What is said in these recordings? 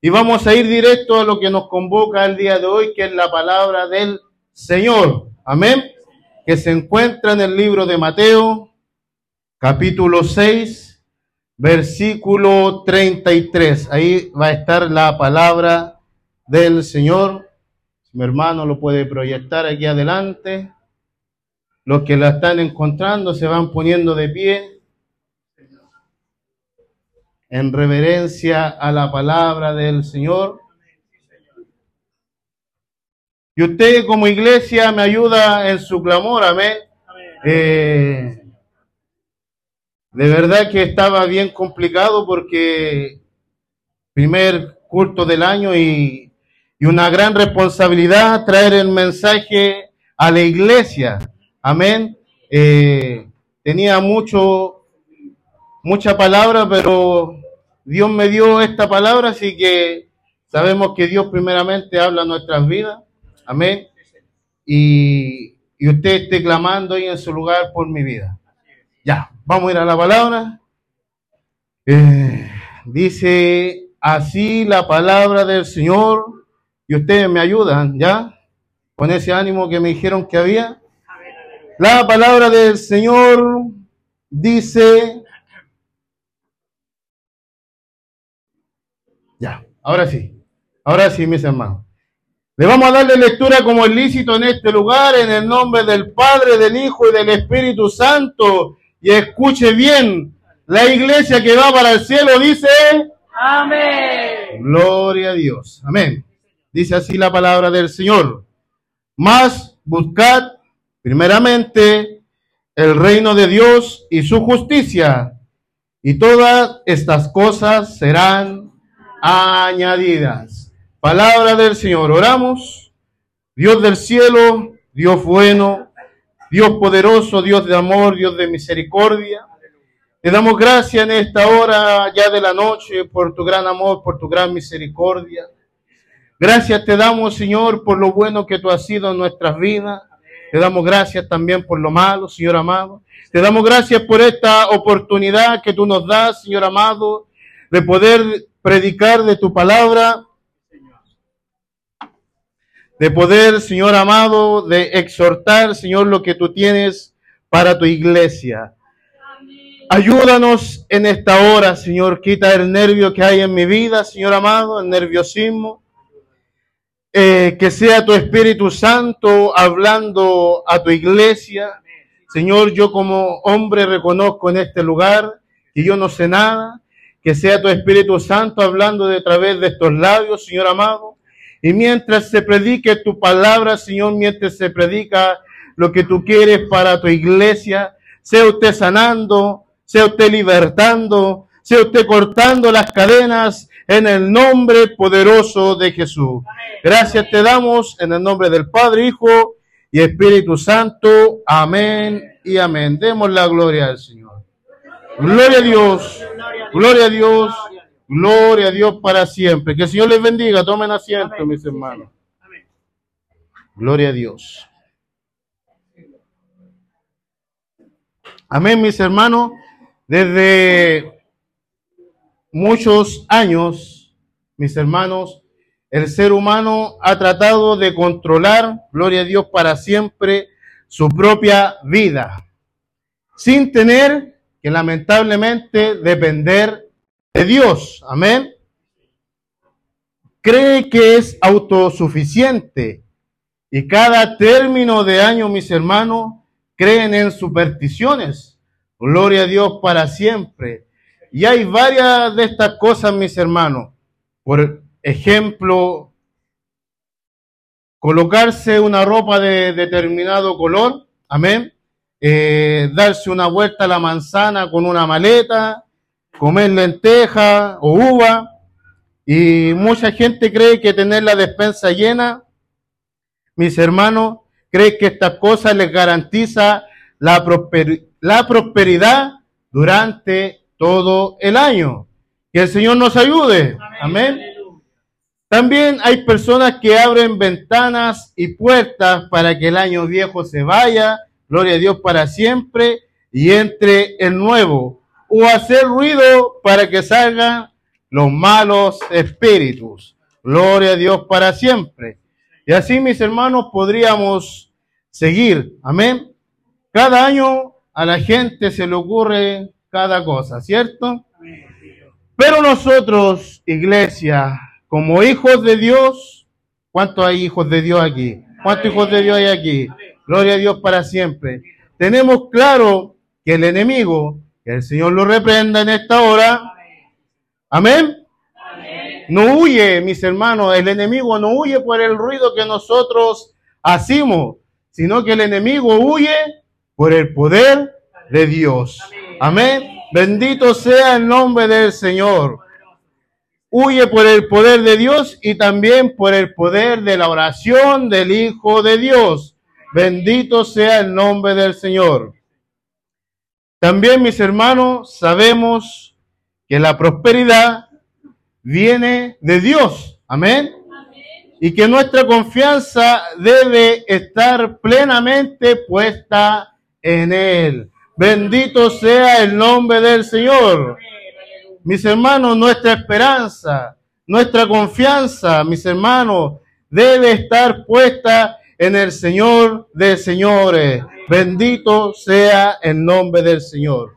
Y vamos a ir directo a lo que nos convoca el día de hoy, que es la palabra del Señor. Amén. Que se encuentra en el libro de Mateo, capítulo 6, versículo 33. Ahí va a estar la palabra del Señor. Mi hermano lo puede proyectar aquí adelante. Los que la están encontrando se van poniendo de pie en reverencia a la palabra del Señor. Y usted como iglesia me ayuda en su clamor, amén. Eh, de verdad que estaba bien complicado porque primer culto del año y, y una gran responsabilidad traer el mensaje a la iglesia. Amén. Eh, tenía mucho, mucha palabra, pero Dios me dio esta palabra, así que sabemos que Dios primeramente habla en nuestras vidas. Amén. Y, y usted esté clamando ahí en su lugar por mi vida. Ya, vamos a ir a la palabra. Eh, dice así la palabra del Señor y ustedes me ayudan, ¿ya? Con ese ánimo que me dijeron que había. La palabra del Señor dice, ahora sí, ahora sí, mis hermanos. Le vamos a darle lectura como es lícito en este lugar, en el nombre del Padre, del Hijo y del Espíritu Santo. Y escuche bien, la iglesia que va para el cielo dice, Amén. Gloria a Dios. Amén. Dice así la palabra del Señor. Más buscad primeramente el reino de Dios y su justicia, y todas estas cosas serán añadidas. Palabra del Señor. Oramos. Dios del cielo, Dios bueno, Dios poderoso, Dios de amor, Dios de misericordia. Te damos gracias en esta hora ya de la noche por tu gran amor, por tu gran misericordia. Gracias te damos, Señor, por lo bueno que tú has sido en nuestras vidas. Te damos gracias también por lo malo, Señor amado. Te damos gracias por esta oportunidad que tú nos das, Señor amado, de poder predicar de tu palabra, de poder, Señor amado, de exhortar, Señor, lo que tú tienes para tu iglesia. Ayúdanos en esta hora, Señor. Quita el nervio que hay en mi vida, Señor amado, el nerviosismo. Eh, que sea tu Espíritu Santo hablando a tu iglesia. Señor, yo como hombre reconozco en este lugar que yo no sé nada. Que sea tu Espíritu Santo hablando de través de estos labios, Señor amado. Y mientras se predique tu palabra, Señor, mientras se predica lo que tú quieres para tu iglesia, sea usted sanando, sea usted libertando, sea usted cortando las cadenas en el nombre poderoso de Jesús. Gracias te damos en el nombre del Padre, Hijo y Espíritu Santo. Amén y amén. Demos la gloria al Señor. Gloria a Dios. Gloria a Dios. Gloria a Dios para siempre. Que el Señor les bendiga. Tomen asiento, mis hermanos. Gloria a Dios. Amén, mis hermanos. Desde muchos años, mis hermanos, el ser humano ha tratado de controlar, gloria a Dios, para siempre su propia vida, sin tener que lamentablemente depender de Dios. Amén. Cree que es autosuficiente y cada término de año, mis hermanos, creen en supersticiones. Gloria a Dios para siempre. Y hay varias de estas cosas, mis hermanos. Por ejemplo, colocarse una ropa de determinado color. Amén. Eh, darse una vuelta a la manzana con una maleta, comer lenteja o uva. Y mucha gente cree que tener la despensa llena, mis hermanos, cree que estas cosas les garantiza la, prosper la prosperidad durante todo el año. Que el Señor nos ayude. Amén. También hay personas que abren ventanas y puertas para que el año viejo se vaya, gloria a Dios para siempre, y entre el nuevo. O hacer ruido para que salgan los malos espíritus. Gloria a Dios para siempre. Y así, mis hermanos, podríamos seguir. Amén. Cada año a la gente se le ocurre cada cosa, ¿cierto? Pero nosotros, iglesia, como hijos de Dios, ¿cuántos hay hijos de Dios aquí? ¿Cuántos hijos de Dios hay aquí? Gloria a Dios para siempre. Tenemos claro que el enemigo, que el Señor lo reprenda en esta hora, amén. No huye, mis hermanos, el enemigo no huye por el ruido que nosotros hacemos, sino que el enemigo huye por el poder de Dios. Amén. Bendito sea el nombre del Señor. Huye por el poder de Dios y también por el poder de la oración del Hijo de Dios. Bendito sea el nombre del Señor. También, mis hermanos, sabemos que la prosperidad viene de Dios. Amén. Y que nuestra confianza debe estar plenamente puesta en Él. Bendito sea el nombre del Señor. Mis hermanos, nuestra esperanza, nuestra confianza, mis hermanos, debe estar puesta en el Señor de señores. Bendito sea el nombre del Señor.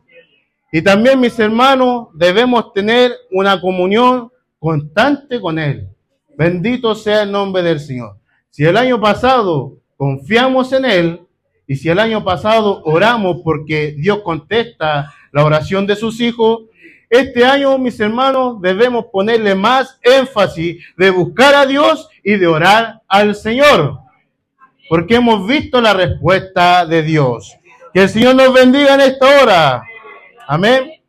Y también, mis hermanos, debemos tener una comunión constante con Él. Bendito sea el nombre del Señor. Si el año pasado confiamos en Él, y si el año pasado oramos porque Dios contesta la oración de sus hijos, este año, mis hermanos, debemos ponerle más énfasis de buscar a Dios y de orar al Señor. Porque hemos visto la respuesta de Dios. Que el Señor nos bendiga en esta hora. Amén.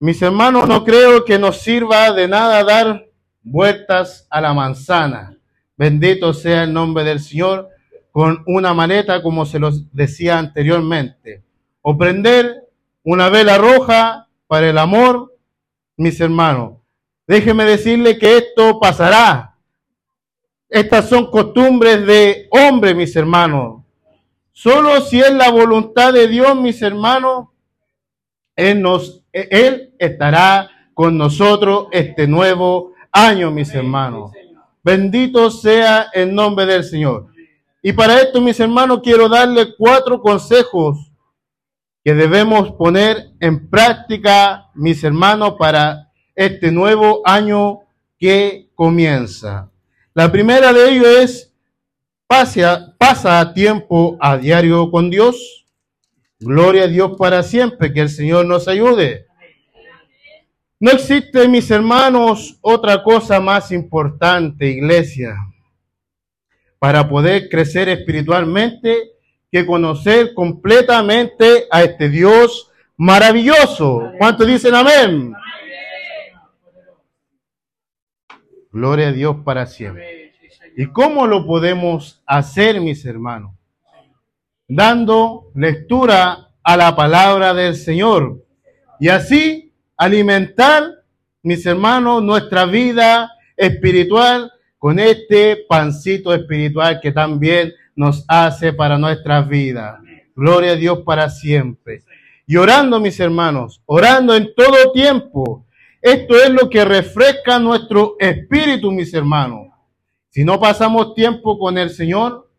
Mis hermanos, no creo que nos sirva de nada dar vueltas a la manzana. Bendito sea el nombre del Señor con una maleta, como se los decía anteriormente, o prender una vela roja para el amor, mis hermanos. Déjeme decirle que esto pasará. Estas son costumbres de hombre, mis hermanos. Solo si es la voluntad de Dios, mis hermanos, Él, nos, Él estará con nosotros este nuevo año, mis hermanos. Bendito sea el nombre del Señor. Y para esto, mis hermanos, quiero darle cuatro consejos que debemos poner en práctica, mis hermanos, para este nuevo año que comienza. La primera de ellos es, pasa, pasa tiempo a diario con Dios. Gloria a Dios para siempre, que el Señor nos ayude. No existe, mis hermanos, otra cosa más importante, iglesia para poder crecer espiritualmente que conocer completamente a este Dios maravilloso. ¿Cuántos dicen amén? Gloria a Dios para siempre. ¿Y cómo lo podemos hacer, mis hermanos? Dando lectura a la palabra del Señor y así alimentar, mis hermanos, nuestra vida espiritual con este pancito espiritual que también nos hace para nuestras vidas. Gloria a Dios para siempre. Y orando, mis hermanos, orando en todo tiempo. Esto es lo que refresca nuestro espíritu, mis hermanos. Si no pasamos tiempo con el Señor,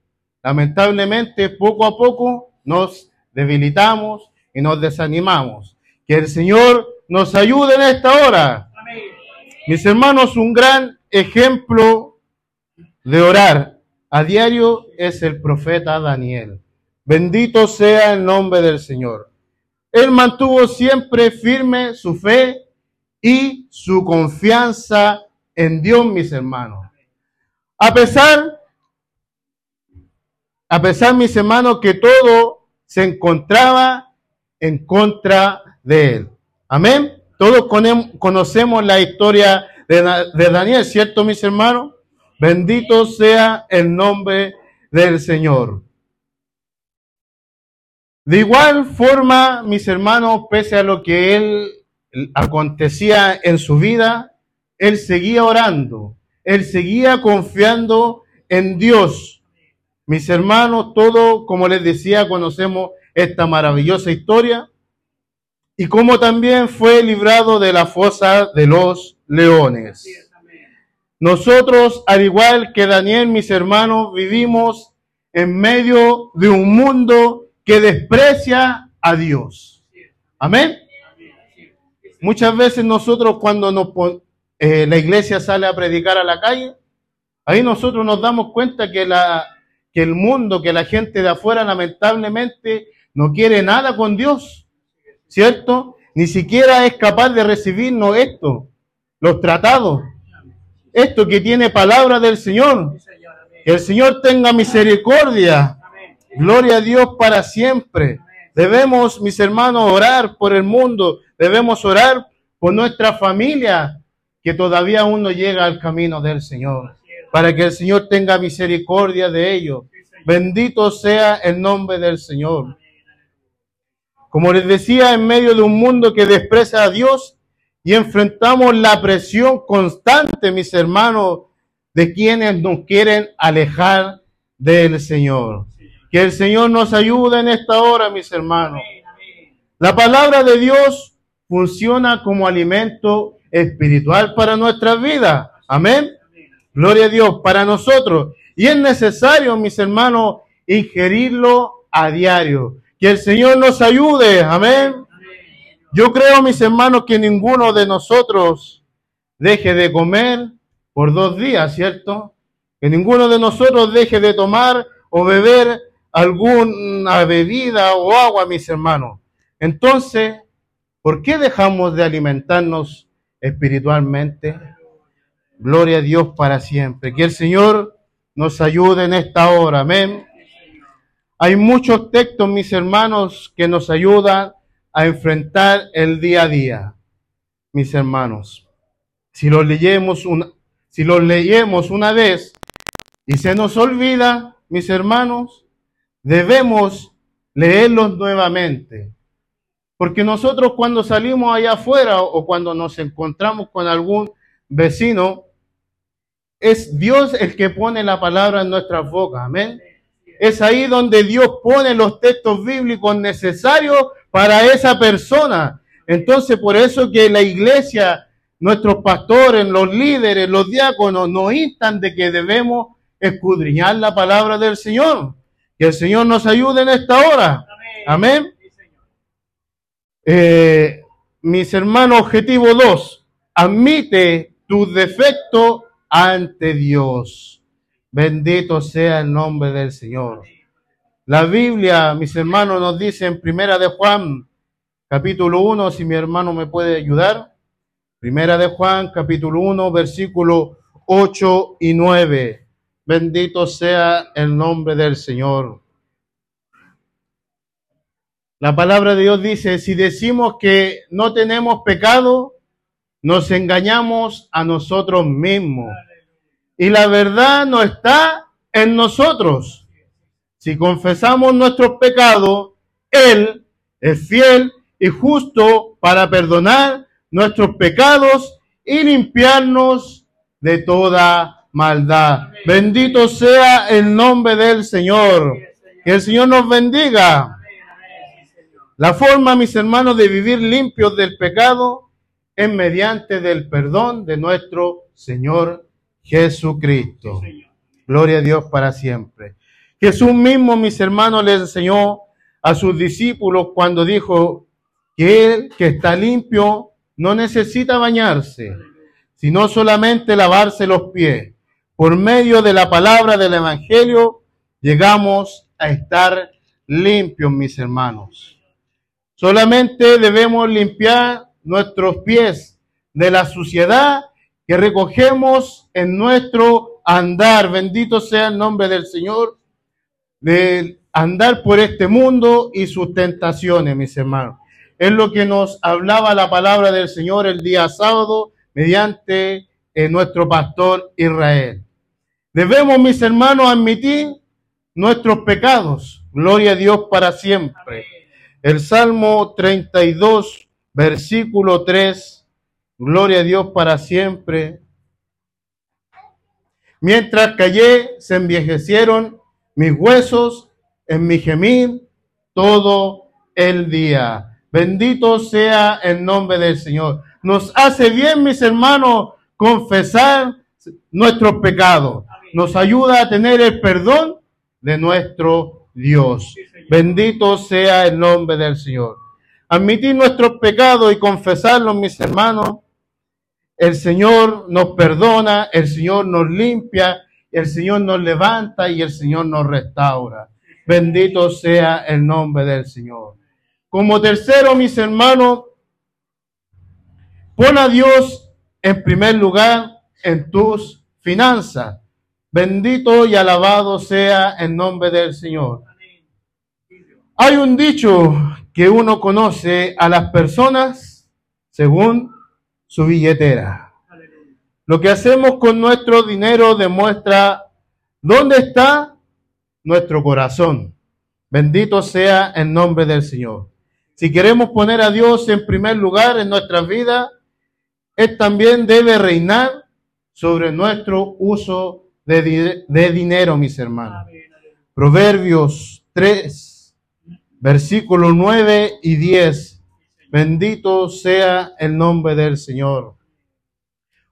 lamentablemente poco a poco nos debilitamos y nos desanimamos. Que el Señor nos ayude en esta hora. Mis hermanos, un gran ejemplo de orar a diario es el profeta Daniel. Bendito sea el nombre del Señor. Él mantuvo siempre firme su fe y su confianza en Dios, mis hermanos. A pesar, a pesar, mis hermanos, que todo se encontraba en contra de él. Amén. Todos conocemos la historia de Daniel, ¿cierto, mis hermanos? Bendito sea el nombre del Señor. De igual forma, mis hermanos, pese a lo que él acontecía en su vida, él seguía orando, él seguía confiando en Dios. Mis hermanos, todo, como les decía, conocemos esta maravillosa historia. y como también fue librado de la fosa de los leones. Nosotros, al igual que Daniel, mis hermanos, vivimos en medio de un mundo que desprecia a Dios. Amén. Muchas veces nosotros cuando nos, eh, la iglesia sale a predicar a la calle, ahí nosotros nos damos cuenta que, que el mundo, que la gente de afuera lamentablemente no quiere nada con Dios, ¿cierto? Ni siquiera es capaz de recibirnos esto, los tratados, esto que tiene palabra del Señor. Que el Señor tenga misericordia. Gloria a Dios para siempre. Debemos, mis hermanos, orar por el mundo. Debemos orar por nuestra familia, que todavía aún no llega al camino del Señor. Para que el Señor tenga misericordia de ellos. Bendito sea el nombre del Señor. Como les decía, en medio de un mundo que desprecia a Dios y enfrentamos la presión constante, mis hermanos, de quienes nos quieren alejar del Señor. Que el Señor nos ayude en esta hora, mis hermanos. La palabra de Dios funciona como alimento espiritual para nuestras vidas. Amén. Gloria a Dios para nosotros. Y es necesario, mis hermanos, ingerirlo a diario. Que el Señor nos ayude. Amén. Yo creo, mis hermanos, que ninguno de nosotros deje de comer por dos días, ¿cierto? Que ninguno de nosotros deje de tomar o beber alguna bebida o agua, mis hermanos. Entonces, ¿por qué dejamos de alimentarnos espiritualmente? Gloria a Dios para siempre. Que el Señor nos ayude en esta hora. Amén. Hay muchos textos, mis hermanos, que nos ayudan a enfrentar el día a día, mis hermanos. Si los leemos una, si los leemos una vez y se nos olvida, mis hermanos, debemos leerlos nuevamente. Porque nosotros cuando salimos allá afuera o cuando nos encontramos con algún vecino, es Dios el que pone la palabra en nuestras bocas. Amén. Es ahí donde Dios pone los textos bíblicos necesarios para esa persona. Entonces, por eso que la iglesia, nuestros pastores, los líderes, los diáconos nos instan de que debemos escudriñar la palabra del Señor. Que el Señor nos ayude en esta hora. Amén. Eh, mis hermanos, objetivo 2. Admite tus defectos ante Dios. Bendito sea el nombre del Señor. La Biblia, mis hermanos, nos dice en Primera de Juan, capítulo 1, si mi hermano me puede ayudar. Primera de Juan, capítulo 1, versículo 8 y 9. Bendito sea el nombre del Señor. La palabra de Dios dice, si decimos que no tenemos pecado, nos engañamos a nosotros mismos y la verdad no está en nosotros. Si confesamos nuestros pecados, Él es fiel y justo para perdonar nuestros pecados y limpiarnos de toda maldad. Bendito sea el nombre del Señor. Que el Señor nos bendiga. La forma, mis hermanos, de vivir limpios del pecado es mediante del perdón de nuestro Señor Jesucristo. Gloria a Dios para siempre. Jesús mismo, mis hermanos, le enseñó a sus discípulos cuando dijo que él que está limpio no necesita bañarse, sino solamente lavarse los pies. Por medio de la palabra del Evangelio llegamos a estar limpios, mis hermanos. Solamente debemos limpiar nuestros pies de la suciedad que recogemos en nuestro andar. Bendito sea el nombre del Señor, de andar por este mundo y sus tentaciones, mis hermanos. Es lo que nos hablaba la palabra del Señor el día sábado mediante eh, nuestro pastor Israel. Debemos, mis hermanos, admitir nuestros pecados. Gloria a Dios para siempre. El Salmo 32, versículo 3 Gloria a Dios para siempre. Mientras callé, se envejecieron mis huesos en mi gemir todo el día. Bendito sea el nombre del Señor. Nos hace bien, mis hermanos, confesar nuestros pecados. Nos ayuda a tener el perdón de nuestro Dios. Bendito sea el nombre del Señor. Admitir nuestros pecados y confesarlos, mis hermanos, el Señor nos perdona, el Señor nos limpia, el Señor nos levanta y el Señor nos restaura. Bendito sea el nombre del Señor. Como tercero, mis hermanos, pon a Dios en primer lugar en tus finanzas. Bendito y alabado sea el nombre del Señor. Hay un dicho que uno conoce a las personas según su billetera. Lo que hacemos con nuestro dinero demuestra dónde está nuestro corazón. Bendito sea el nombre del Señor. Si queremos poner a Dios en primer lugar en nuestras vidas, Él también debe reinar sobre nuestro uso de, de dinero, mis hermanos. Proverbios 3, versículos 9 y 10 Bendito sea el nombre del Señor.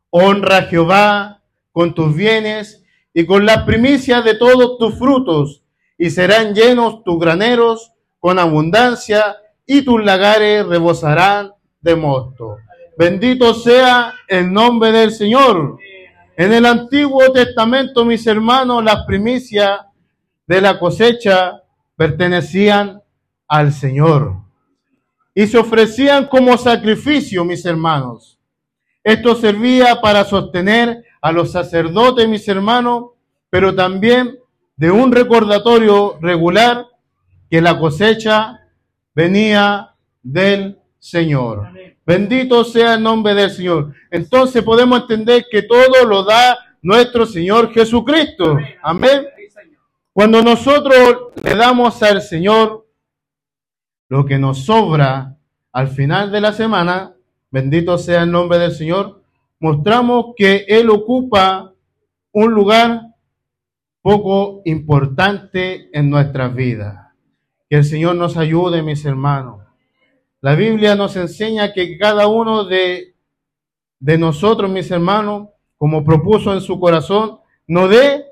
Honra a Jehová con tus bienes y con la primicia de todos tus frutos, y serán llenos tus graneros con abundancia, y tus lagares rebosarán de mosto. Bendito sea el nombre del Señor. En el Antiguo Testamento, mis hermanos, las primicias de la cosecha pertenecían al Señor y se ofrecían como sacrificio, mis hermanos. Esto servía para sostener a los sacerdotes, mis hermanos, pero también de un recordatorio regular que la cosecha venía del Señor. Bendito sea el nombre del Señor. Entonces podemos entender que todo lo da nuestro Señor Jesucristo. Amén. Cuando nosotros le damos al Señor lo que nos sobra al final de la semana, bendito sea el nombre del Señor, mostramos que Él ocupa un lugar poco importante en nuestras vidas. Que el Señor nos ayude, mis hermanos. La Biblia nos enseña que cada uno de, de nosotros, mis hermanos, como propuso en su corazón, no dé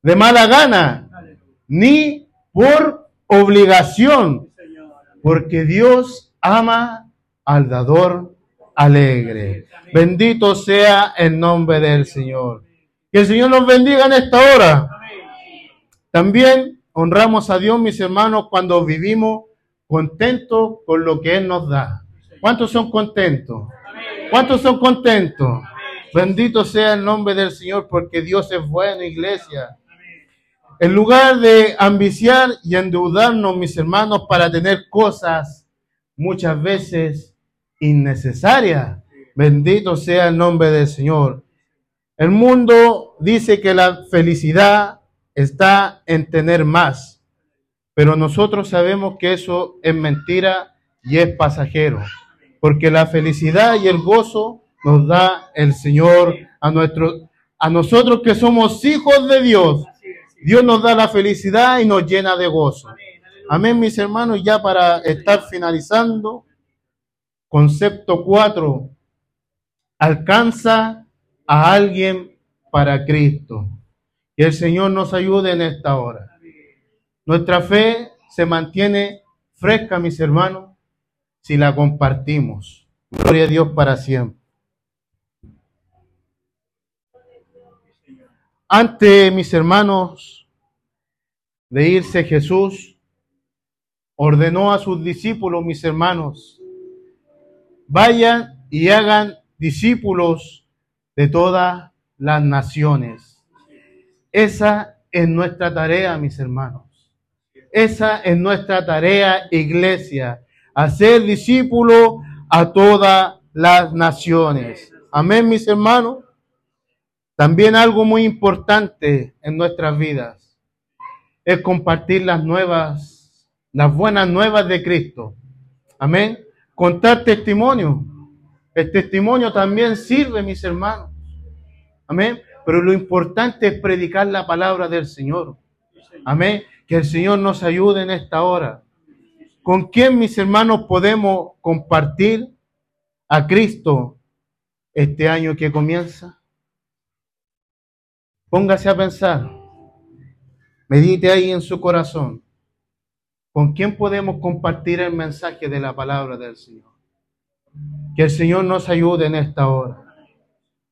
de mala gana, ni por obligación, porque Dios ama al dador alegre. Bendito sea el nombre del Señor. Que el Señor nos bendiga en esta hora. También honramos a Dios, mis hermanos, cuando vivimos contentos con lo que Él nos da. ¿Cuántos son contentos? ¿Cuántos son contentos? Bendito sea el nombre del Señor porque Dios es bueno, iglesia. En lugar de ambiciar y endeudarnos, mis hermanos, para tener cosas muchas veces innecesarias, bendito sea el nombre del Señor. El mundo dice que la felicidad está en tener más, pero nosotros sabemos que eso es mentira y es pasajero, porque la felicidad y el gozo nos da el Señor a, nuestro, a nosotros que somos hijos de Dios Dios nos da la felicidad y nos llena de gozo. Amén, mis hermanos. Ya para estar finalizando, concepto 4. Alcanza a alguien para Cristo. Que el Señor nos ayude en esta hora. Nuestra fe se mantiene fresca, mis hermanos, si la compartimos. Gloria a Dios para siempre. Ante mis hermanos de irse Jesús, ordenó a sus discípulos, mis hermanos, vayan y hagan discípulos de todas las naciones. Esa es nuestra tarea, mis hermanos. Esa es nuestra tarea, iglesia, hacer discípulos a todas las naciones. Amén, mis hermanos. También algo muy importante en nuestras vidas es compartir las nuevas, las buenas nuevas de Cristo. Amén. Contar testimonio. El testimonio también sirve, mis hermanos. Amén. Pero lo importante es predicar la palabra del Señor. Amén. Que el Señor nos ayude en esta hora. ¿Con quién, mis hermanos, podemos compartir a Cristo este año que comienza? Póngase a pensar. Medite ahí en su corazón. ¿Con quién podemos compartir el mensaje de la palabra del Señor? Que el Señor nos ayude en esta hora.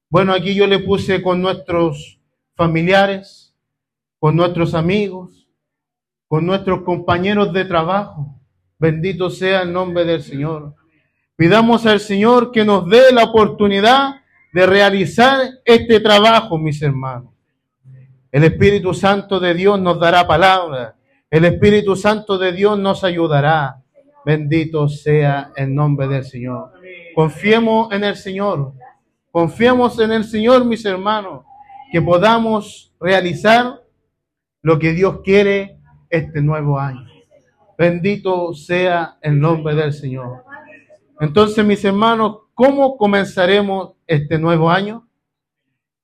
Bueno, aquí yo le puse con nuestros familiares, con nuestros amigos, con nuestros compañeros de trabajo. Bendito sea el nombre del Señor. Pidamos al Señor que nos dé la oportunidad de realizar este trabajo, mis hermanos. El Espíritu Santo de Dios nos dará palabra. El Espíritu Santo de Dios nos ayudará. Bendito sea el nombre del Señor. Confiemos en el Señor. Confiemos en el Señor, mis hermanos, que podamos realizar lo que Dios quiere este nuevo año. Bendito sea el nombre del Señor. Entonces, mis hermanos, ¿cómo comenzaremos este nuevo año?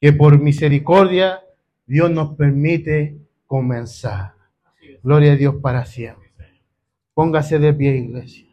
Que por misericordia Dios nos permite comenzar. Gloria a Dios para siempre. Póngase de pie, iglesia.